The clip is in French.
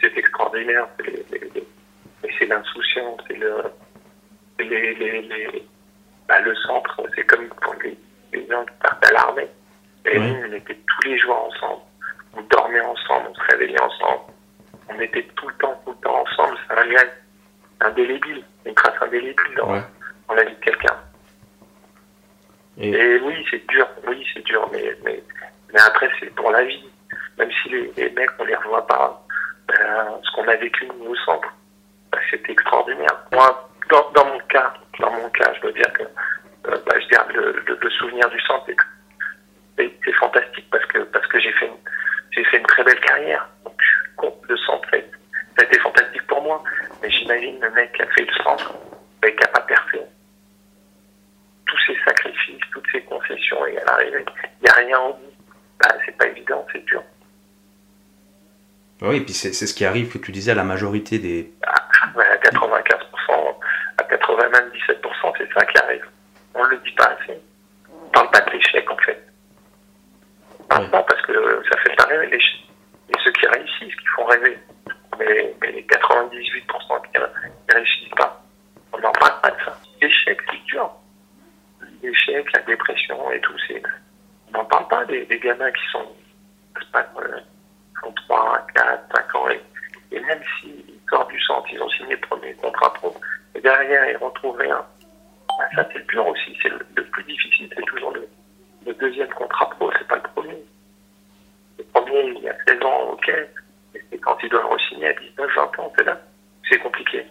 c'est extraordinaire. C'est l'insouciance, c'est le, les, les, les bah, le centre, c'est comme pour les, les gens qui partent à l'armée. Et nous, on était tous les jours ensemble. On dormait ensemble, on se réveillait ensemble. On était tout le temps, tout le temps ensemble. C'est un lien indélébile, une trace indélébile dans, Ouais. dans la vie de quelqu'un. Et- Et oui, c'est dur, oui, c'est dur, mais, mais, mais après, c'est pour la vie. Même si les, les mecs, on les revoit pas, ben, ce qu'on a vécu nous centre, ben, c'était extraordinaire. Moi, dans, dans mon cas, dans mon cas, je dois dire que ben, je garde le, le- le souvenir du centre. C'est fantastique parce que parce que j'ai fait j'ai fait une très belle carrière. Donc, de centre. Ça a été fantastique pour moi. Mais j'imagine le mec qui a fait le centre, mais qui n'a pas percé tous ces sacrifices, toutes ces concessions, et à l'arrivée, il n'y a rien en bout. Bah, c'est pas évident, c'est dur. Oui, et puis c'est ce qui arrive, que tu disais, à la majorité des. Ouais, à 95%, à 97%, c'est ça qui arrive. On ne le dit pas assez. On parle pas de l'échec, en fait. Ouais. pas parce que ça fait pas rêver l'échec. Et ceux qui réussissent, qui font rêver. Mais, mais les 98% qui ne réussissent pas, on n'en parle pas de ça. L'échec, c'est dur. L'échec, la dépression et tout, c'est. On n'en parle pas des, des gamins qui sont, euh, qui ont 3, 4, 5 ans. Et, et même s'ils sortent du centre, ils ont signé le premier contrat pro, et derrière, ils retrouvent rien. Ça, c'est le dur aussi. C'est le, plus difficile, c'est toujours le, deuxième contrat pro, c'est pas le premier. Le premier, il y a 16 ans, ok. Et quand ils doivent re-signer à 19, 20 ans, c'est là. C'est compliqué.